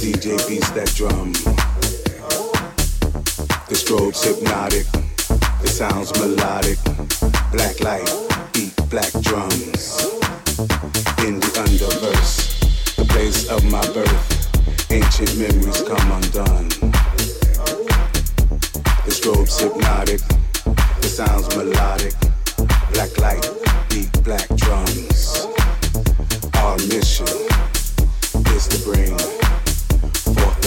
DJ beats that drum. The strobe's hypnotic, the sound's melodic. Black light, beat black drums. In the underverse, the place of my birth, ancient memories come undone. The strobe's hypnotic, the sound's melodic. Black light, beat black drums. Our mission is to bring.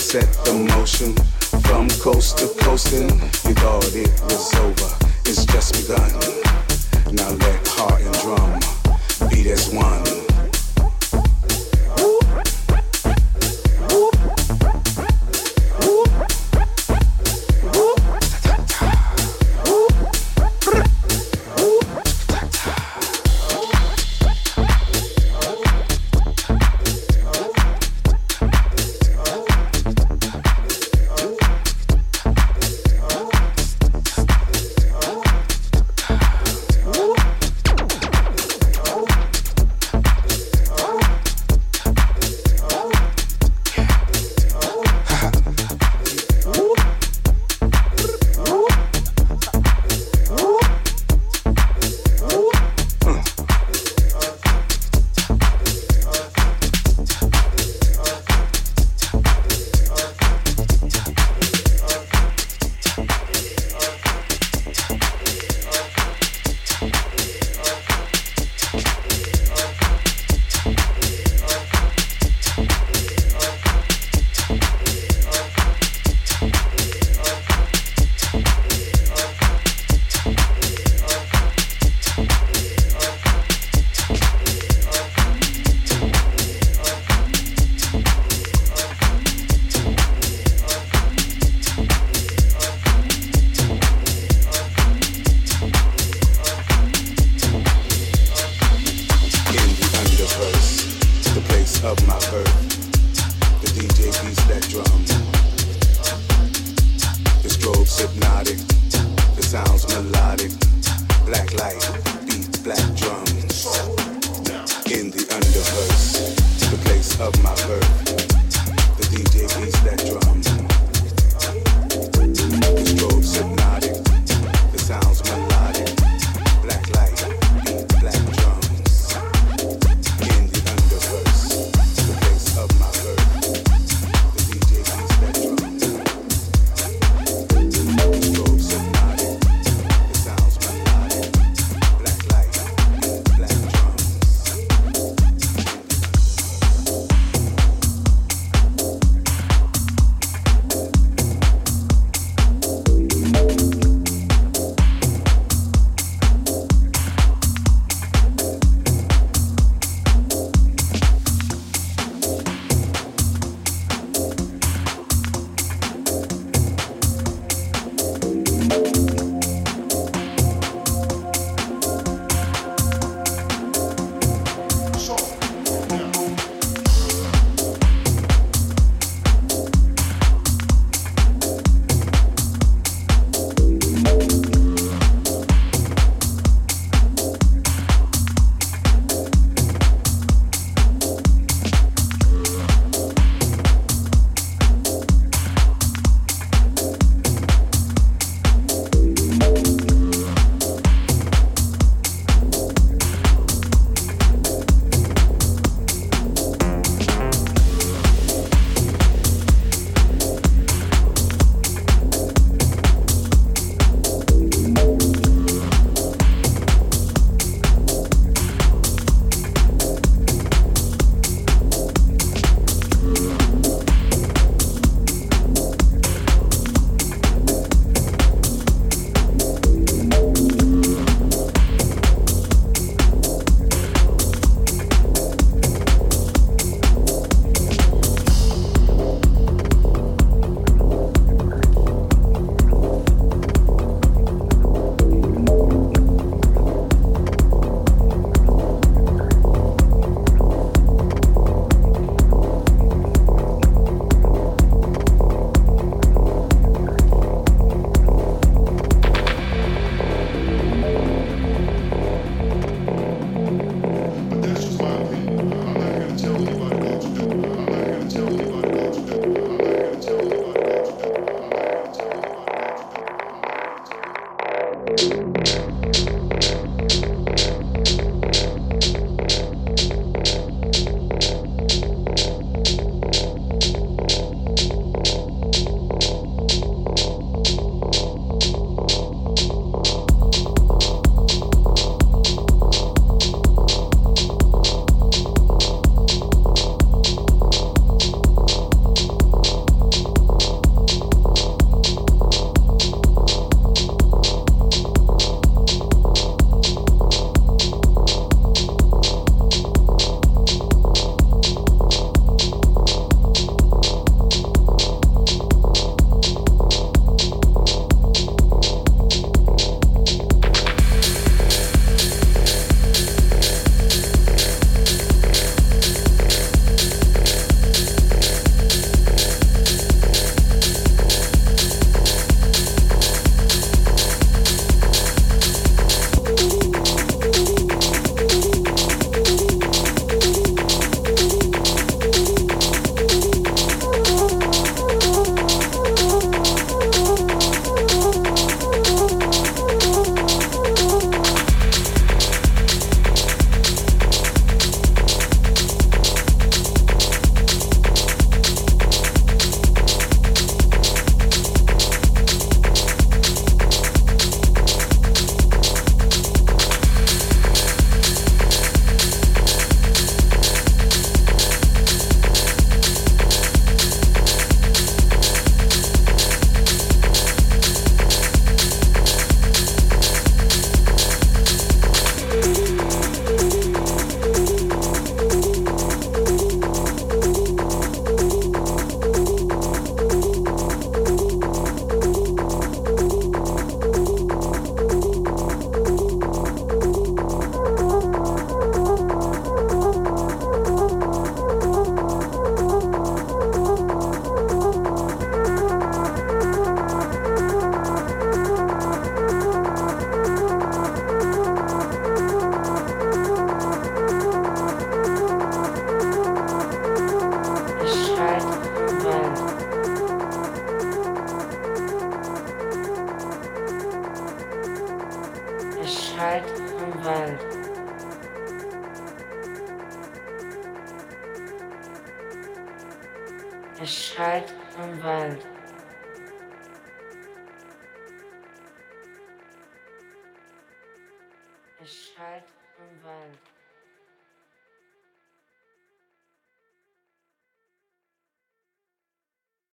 set the motion from coast to coast and you thought it was over. It's just begun. Now let heart and drum beat as one. of my birth.